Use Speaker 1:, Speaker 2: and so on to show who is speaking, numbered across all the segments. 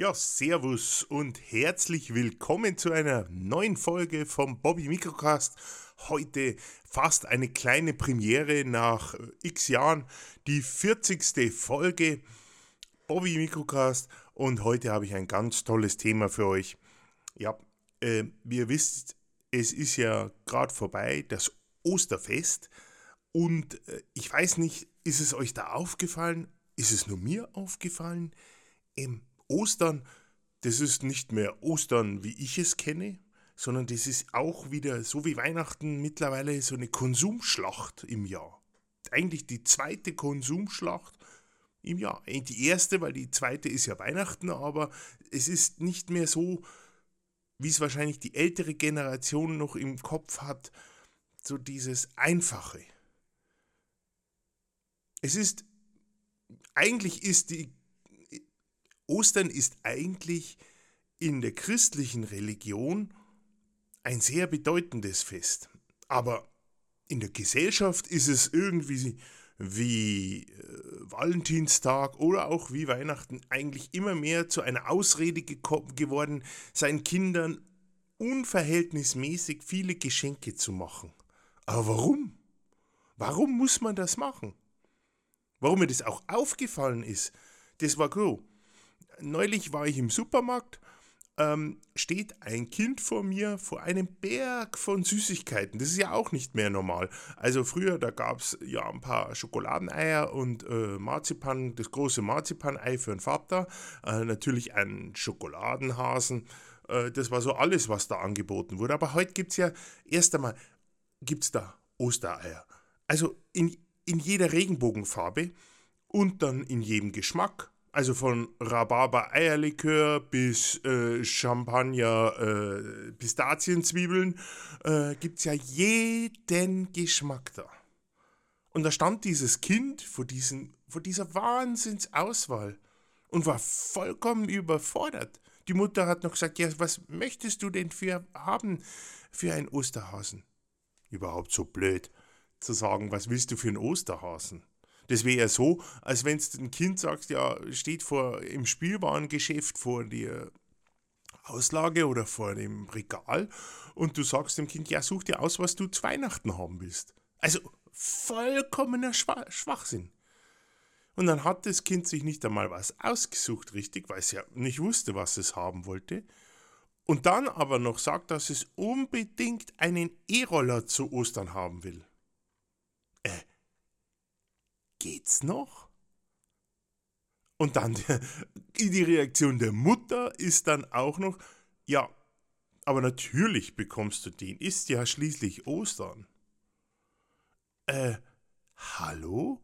Speaker 1: Ja, Servus und herzlich willkommen zu einer neuen Folge vom Bobby Microcast. Heute fast eine kleine Premiere nach äh, x Jahren, die 40. Folge Bobby Microcast und heute habe ich ein ganz tolles Thema für euch. Ja, äh, wie ihr wisst, es ist ja gerade vorbei, das Osterfest und äh, ich weiß nicht, ist es euch da aufgefallen? Ist es nur mir aufgefallen? Ähm, Ostern, das ist nicht mehr Ostern, wie ich es kenne, sondern das ist auch wieder, so wie Weihnachten, mittlerweile so eine Konsumschlacht im Jahr. Eigentlich die zweite Konsumschlacht im Jahr. Die erste, weil die zweite ist ja Weihnachten, aber es ist nicht mehr so, wie es wahrscheinlich die ältere Generation noch im Kopf hat, so dieses Einfache. Es ist, eigentlich ist die Ostern ist eigentlich in der christlichen Religion ein sehr bedeutendes Fest. Aber in der Gesellschaft ist es irgendwie wie äh, Valentinstag oder auch wie Weihnachten eigentlich immer mehr zu einer Ausrede geworden, seinen Kindern unverhältnismäßig viele Geschenke zu machen. Aber warum? Warum muss man das machen? Warum mir das auch aufgefallen ist, das war so neulich war ich im Supermarkt, ähm, steht ein Kind vor mir vor einem Berg von Süßigkeiten. Das ist ja auch nicht mehr normal. Also früher, da gab es ja ein paar Schokoladeneier und äh, Marzipan, das große Marzipanei für den Vater, äh, natürlich einen Schokoladenhasen. Äh, das war so alles, was da angeboten wurde. Aber heute gibt es ja erst einmal, gibt da Ostereier. Also in, in jeder Regenbogenfarbe und dann in jedem Geschmack also von Rhabarber-Eierlikör bis äh, Champagner, äh, Pistazienzwiebeln, äh, gibt es ja jeden Geschmack da. Und da stand dieses Kind vor, diesen, vor dieser Wahnsinnsauswahl und war vollkommen überfordert. Die Mutter hat noch gesagt, ja, was möchtest du denn für haben für einen Osterhasen? Überhaupt so blöd zu sagen, was willst du für einen Osterhasen? Das wäre ja so, als wenn du ein Kind sagst, ja, steht vor im Spielwarengeschäft vor der Auslage oder vor dem Regal und du sagst dem Kind, ja, such dir aus, was du zu Weihnachten haben willst. Also vollkommener Schwachsinn. Und dann hat das Kind sich nicht einmal was ausgesucht, richtig, weil es ja nicht wusste, was es haben wollte. Und dann aber noch sagt, dass es unbedingt einen E-Roller zu Ostern haben will. Äh, geht's noch? Und dann die, die Reaktion der Mutter ist dann auch noch, ja, aber natürlich bekommst du den, ist ja schließlich Ostern. Äh, hallo?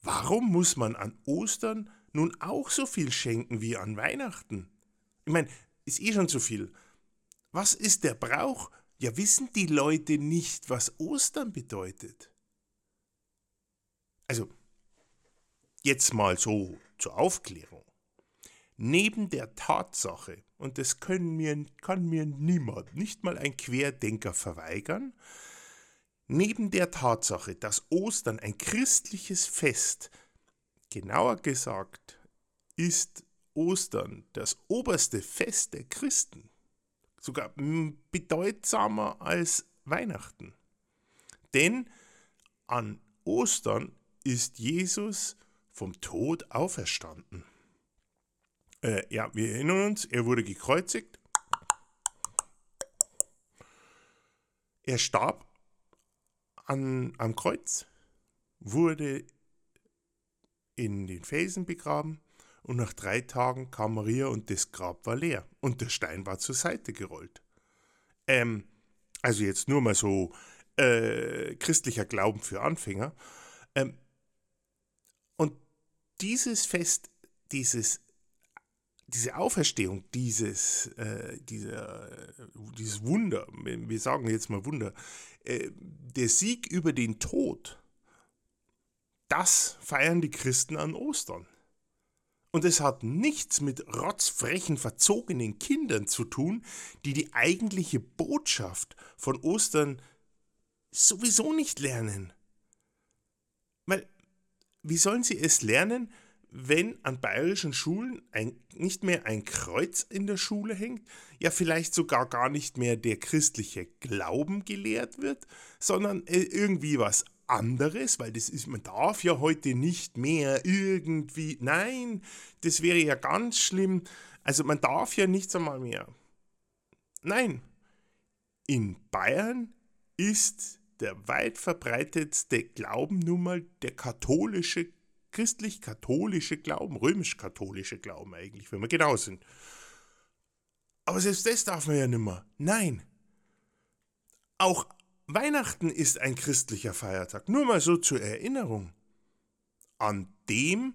Speaker 1: Warum muss man an Ostern nun auch so viel schenken wie an Weihnachten? Ich meine, ist eh schon zu viel. Was ist der Brauch? Ja, wissen die Leute nicht, was Ostern bedeutet? Also, jetzt mal so zur Aufklärung. Neben der Tatsache, und das mir, kann mir niemand, nicht mal ein Querdenker verweigern, neben der Tatsache, dass Ostern ein christliches Fest, genauer gesagt, ist Ostern das oberste Fest der Christen, sogar bedeutsamer als Weihnachten. Denn an Ostern ist Jesus vom Tod auferstanden. Äh, ja, wir erinnern uns, er wurde gekreuzigt. Er starb an, am Kreuz, wurde in den Felsen begraben und nach drei Tagen kam Maria und das Grab war leer und der Stein war zur Seite gerollt. Ähm, also jetzt nur mal so äh, christlicher Glauben für Anfänger. Ähm, dieses Fest, dieses, diese Auferstehung, dieses, äh, dieser, dieses Wunder, wir sagen jetzt mal Wunder, äh, der Sieg über den Tod, das feiern die Christen an Ostern. Und es hat nichts mit rotzfrechen, verzogenen Kindern zu tun, die die eigentliche Botschaft von Ostern sowieso nicht lernen. Wie sollen sie es lernen, wenn an bayerischen Schulen ein, nicht mehr ein Kreuz in der Schule hängt, ja vielleicht sogar gar nicht mehr der christliche Glauben gelehrt wird, sondern äh, irgendwie was anderes, weil das ist, man darf ja heute nicht mehr irgendwie, nein, das wäre ja ganz schlimm. Also man darf ja nichts einmal mehr. Nein, in Bayern ist der weit verbreitetste Glauben nun mal der katholische, christlich-katholische Glauben, römisch-katholische Glauben eigentlich, wenn wir genau sind. Aber selbst das darf man ja nicht mehr. Nein. Auch Weihnachten ist ein christlicher Feiertag, nur mal so zur Erinnerung. An dem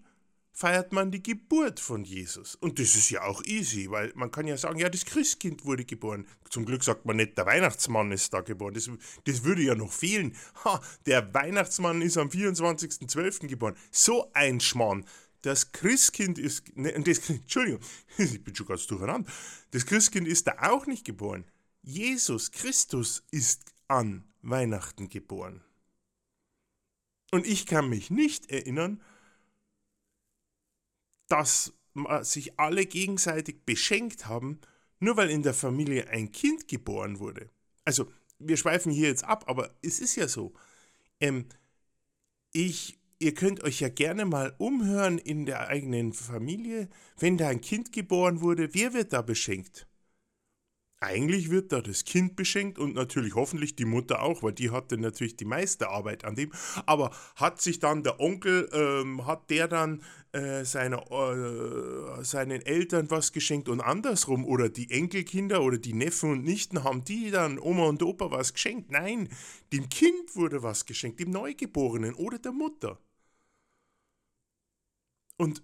Speaker 1: feiert man die Geburt von Jesus. Und das ist ja auch easy, weil man kann ja sagen, ja, das Christkind wurde geboren. Zum Glück sagt man nicht, der Weihnachtsmann ist da geboren. Das, das würde ja noch fehlen. Ha, der Weihnachtsmann ist am 24.12. geboren. So ein Schmarrn. Das Christkind ist, ne, das, Entschuldigung, ich bin schon ganz durcheinander. Das Christkind ist da auch nicht geboren. Jesus Christus ist an Weihnachten geboren. Und ich kann mich nicht erinnern, dass sich alle gegenseitig beschenkt haben, nur weil in der Familie ein Kind geboren wurde. Also, wir schweifen hier jetzt ab, aber es ist ja so. Ähm, ich, ihr könnt euch ja gerne mal umhören in der eigenen Familie, wenn da ein Kind geboren wurde, wer wird da beschenkt? Eigentlich wird da das Kind beschenkt und natürlich hoffentlich die Mutter auch, weil die hatte natürlich die meiste Arbeit an dem. Aber hat sich dann der Onkel, ähm, hat der dann äh, seine, äh, seinen Eltern was geschenkt und andersrum? Oder die Enkelkinder oder die Neffen und Nichten, haben die dann Oma und Opa was geschenkt? Nein, dem Kind wurde was geschenkt, dem Neugeborenen oder der Mutter. Und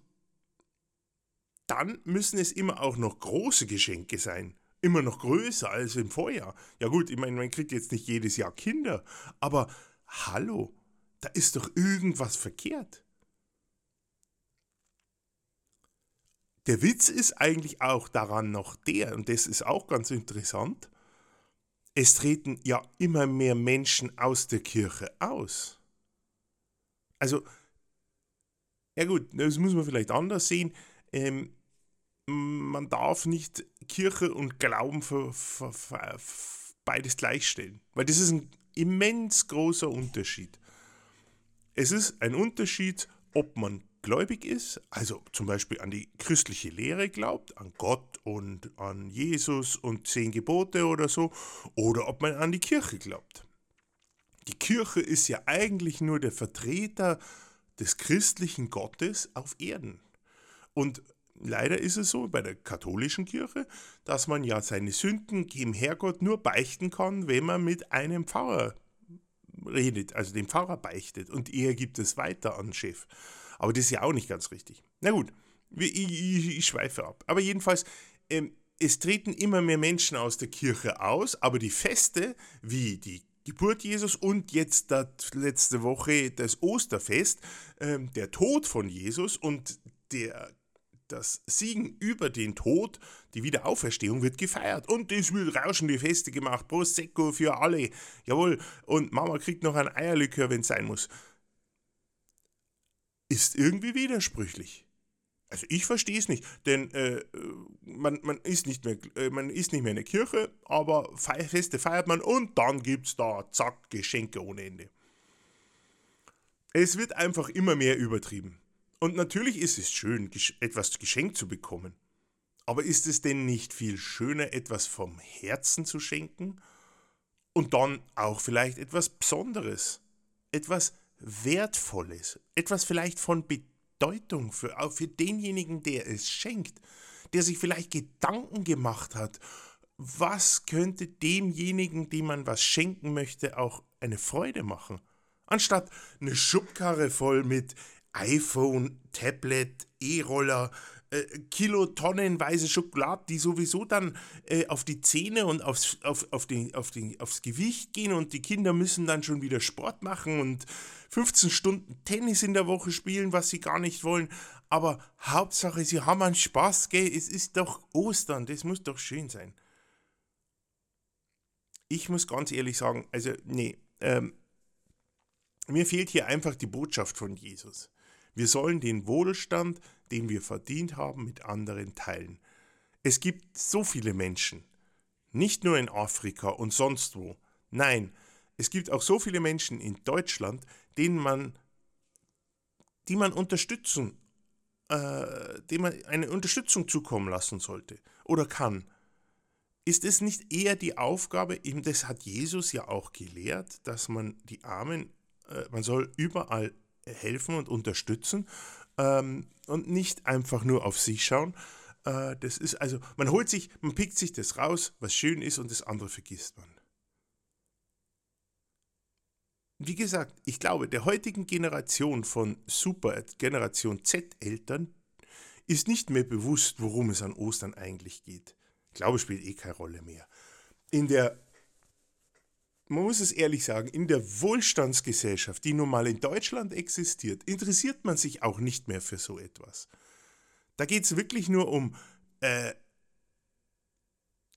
Speaker 1: dann müssen es immer auch noch große Geschenke sein immer noch größer als im Vorjahr. Ja gut, ich meine, man kriegt jetzt nicht jedes Jahr Kinder, aber hallo, da ist doch irgendwas verkehrt. Der Witz ist eigentlich auch daran noch der, und das ist auch ganz interessant, es treten ja immer mehr Menschen aus der Kirche aus. Also, ja gut, das muss man vielleicht anders sehen. Ähm, man darf nicht Kirche und Glauben für, für, für beides gleichstellen, weil das ist ein immens großer Unterschied. Es ist ein Unterschied, ob man gläubig ist, also zum Beispiel an die christliche Lehre glaubt, an Gott und an Jesus und zehn Gebote oder so, oder ob man an die Kirche glaubt. Die Kirche ist ja eigentlich nur der Vertreter des christlichen Gottes auf Erden. Und leider ist es so bei der katholischen Kirche, dass man ja seine Sünden dem Herrgott nur beichten kann, wenn man mit einem Pfarrer redet, also dem Pfarrer beichtet und er gibt es weiter an Chef. Aber das ist ja auch nicht ganz richtig. Na gut, ich, ich, ich schweife ab. Aber jedenfalls, ähm, es treten immer mehr Menschen aus der Kirche aus, aber die Feste wie die Geburt Jesus und jetzt das letzte Woche das Osterfest, ähm, der Tod von Jesus und der das Siegen über den Tod, die Wiederauferstehung wird gefeiert. Und es wird rauschende Feste gemacht. Prosecco für alle. Jawohl. Und Mama kriegt noch ein Eierlikör, wenn es sein muss. Ist irgendwie widersprüchlich. Also ich verstehe es nicht, denn äh, man, man, ist nicht mehr, äh, man ist nicht mehr in der Kirche, aber Feste feiert man und dann gibt es da, zack, Geschenke ohne Ende. Es wird einfach immer mehr übertrieben. Und natürlich ist es schön, etwas geschenkt zu bekommen. Aber ist es denn nicht viel schöner, etwas vom Herzen zu schenken? Und dann auch vielleicht etwas Besonderes, etwas Wertvolles, etwas vielleicht von Bedeutung für, auch für denjenigen, der es schenkt, der sich vielleicht Gedanken gemacht hat, was könnte demjenigen, dem man was schenken möchte, auch eine Freude machen. Anstatt eine Schubkarre voll mit iPhone, Tablet, E-Roller, äh, kilotonnenweise Schokolade, die sowieso dann äh, auf die Zähne und aufs, auf, auf die, auf die, aufs Gewicht gehen und die Kinder müssen dann schon wieder Sport machen und 15 Stunden Tennis in der Woche spielen, was sie gar nicht wollen. Aber Hauptsache, sie haben einen Spaß, gell? Es ist doch Ostern, das muss doch schön sein. Ich muss ganz ehrlich sagen, also nee, ähm, mir fehlt hier einfach die Botschaft von Jesus. Wir sollen den Wohlstand, den wir verdient haben, mit anderen teilen. Es gibt so viele Menschen, nicht nur in Afrika und sonst wo. Nein, es gibt auch so viele Menschen in Deutschland, denen man, die man unterstützen, äh, dem man eine Unterstützung zukommen lassen sollte oder kann. Ist es nicht eher die Aufgabe, eben das hat Jesus ja auch gelehrt, dass man die Armen, äh, man soll überall helfen und unterstützen ähm, und nicht einfach nur auf sich schauen. Äh, das ist also, man holt sich, man pickt sich das raus, was schön ist und das andere vergisst man. Wie gesagt, ich glaube, der heutigen Generation von Super Generation Z-Eltern ist nicht mehr bewusst, worum es an Ostern eigentlich geht. Ich glaube, spielt eh keine Rolle mehr. In der man muss es ehrlich sagen, in der Wohlstandsgesellschaft, die nun mal in Deutschland existiert, interessiert man sich auch nicht mehr für so etwas. Da geht es wirklich nur um, äh,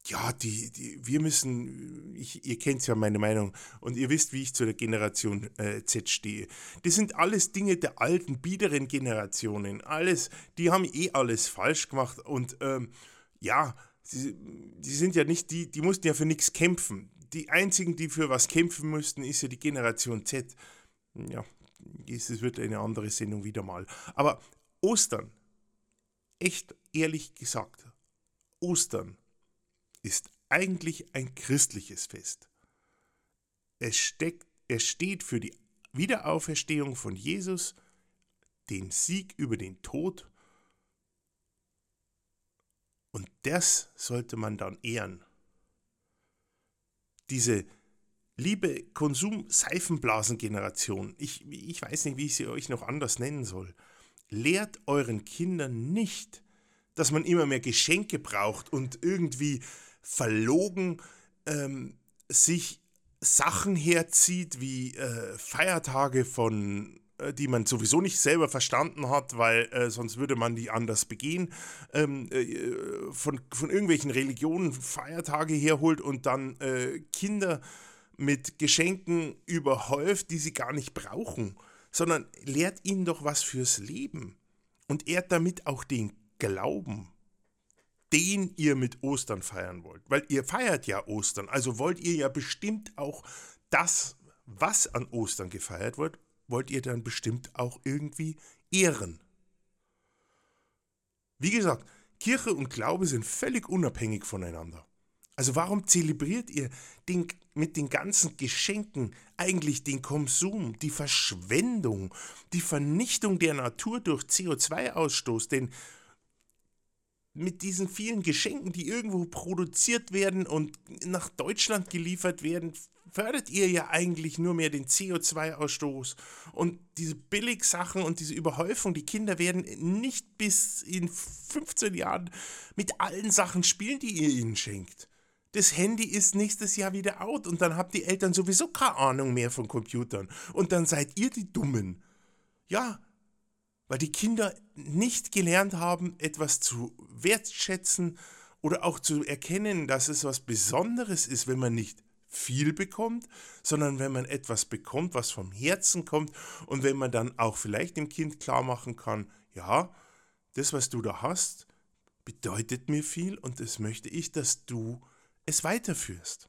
Speaker 1: ja, die, die, wir müssen, ich, ihr kennt ja meine Meinung und ihr wisst, wie ich zu der Generation äh, Z stehe. Das sind alles Dinge der alten, biederen Generationen. Alles, die haben eh alles falsch gemacht und ähm, ja, sie, die sind ja nicht die, die mussten ja für nichts kämpfen die einzigen, die für was kämpfen müssten, ist ja die Generation Z. Ja, es wird eine andere Sendung wieder mal. Aber Ostern, echt ehrlich gesagt, Ostern ist eigentlich ein christliches Fest. Es, steckt, es steht für die Wiederauferstehung von Jesus, den Sieg über den Tod. Und das sollte man dann ehren diese liebe Konsum-Seifenblasen-Generation, ich, ich weiß nicht, wie ich sie euch noch anders nennen soll, lehrt euren Kindern nicht, dass man immer mehr Geschenke braucht und irgendwie verlogen ähm, sich Sachen herzieht wie äh, Feiertage von die man sowieso nicht selber verstanden hat, weil äh, sonst würde man die anders begehen, ähm, äh, von, von irgendwelchen Religionen Feiertage herholt und dann äh, Kinder mit Geschenken überhäuft, die sie gar nicht brauchen, sondern lehrt ihnen doch was fürs Leben und ehrt damit auch den Glauben, den ihr mit Ostern feiern wollt. Weil ihr feiert ja Ostern, also wollt ihr ja bestimmt auch das, was an Ostern gefeiert wird, wollt ihr dann bestimmt auch irgendwie ehren. Wie gesagt, Kirche und Glaube sind völlig unabhängig voneinander. Also warum zelebriert ihr den, mit den ganzen Geschenken eigentlich den Konsum, die Verschwendung, die Vernichtung der Natur durch CO2-Ausstoß? Denn mit diesen vielen Geschenken, die irgendwo produziert werden und nach Deutschland geliefert werden, fördert ihr ja eigentlich nur mehr den CO2-Ausstoß. Und diese Billigsachen und diese Überhäufung, die Kinder werden nicht bis in 15 Jahren mit allen Sachen spielen, die ihr ihnen schenkt. Das Handy ist nächstes Jahr wieder out und dann habt die Eltern sowieso keine Ahnung mehr von Computern. Und dann seid ihr die Dummen. Ja, weil die Kinder nicht gelernt haben, etwas zu wertschätzen oder auch zu erkennen, dass es was Besonderes ist, wenn man nicht viel bekommt, sondern wenn man etwas bekommt, was vom Herzen kommt und wenn man dann auch vielleicht dem Kind klar machen kann, ja, das, was du da hast, bedeutet mir viel und das möchte ich, dass du es weiterführst.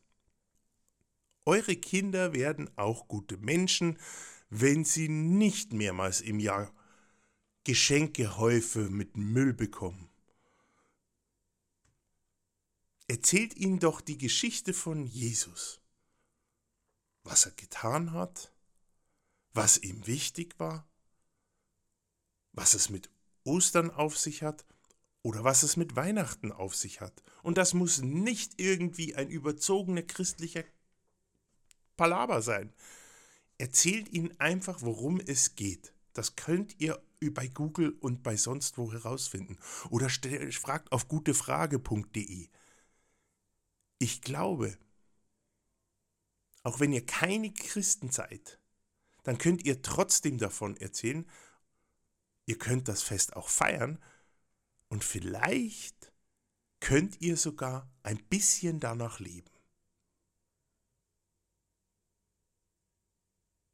Speaker 1: Eure Kinder werden auch gute Menschen, wenn sie nicht mehrmals im Jahr Geschenkehäufe mit Müll bekommen. Erzählt ihnen doch die Geschichte von Jesus. Was er getan hat, was ihm wichtig war, was es mit Ostern auf sich hat oder was es mit Weihnachten auf sich hat. Und das muss nicht irgendwie ein überzogener christlicher Palaber sein. Erzählt ihnen einfach, worum es geht. Das könnt ihr bei Google und bei sonst wo herausfinden. Oder fragt auf gutefrage.de. Ich glaube, auch wenn ihr keine Christen seid, dann könnt ihr trotzdem davon erzählen. Ihr könnt das Fest auch feiern und vielleicht könnt ihr sogar ein bisschen danach leben.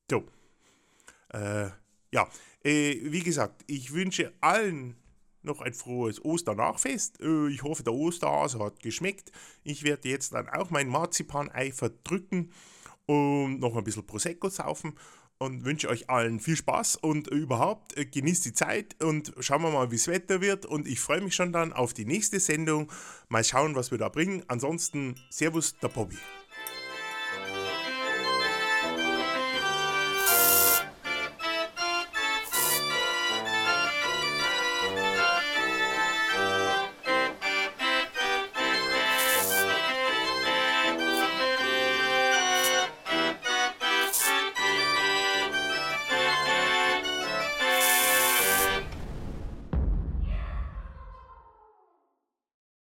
Speaker 1: So, äh, ja, äh, wie gesagt, ich wünsche allen noch ein frohes Osternachfest. Äh, ich hoffe, der Osterhase hat geschmeckt. Ich werde jetzt dann auch mein Marzipanei verdrücken und noch ein bisschen Prosecco saufen und wünsche euch allen viel Spaß und überhaupt äh, genießt die Zeit und schauen wir mal, wie das Wetter wird. Und ich freue mich schon dann auf die nächste Sendung. Mal schauen, was wir da bringen. Ansonsten, Servus, der Bobby.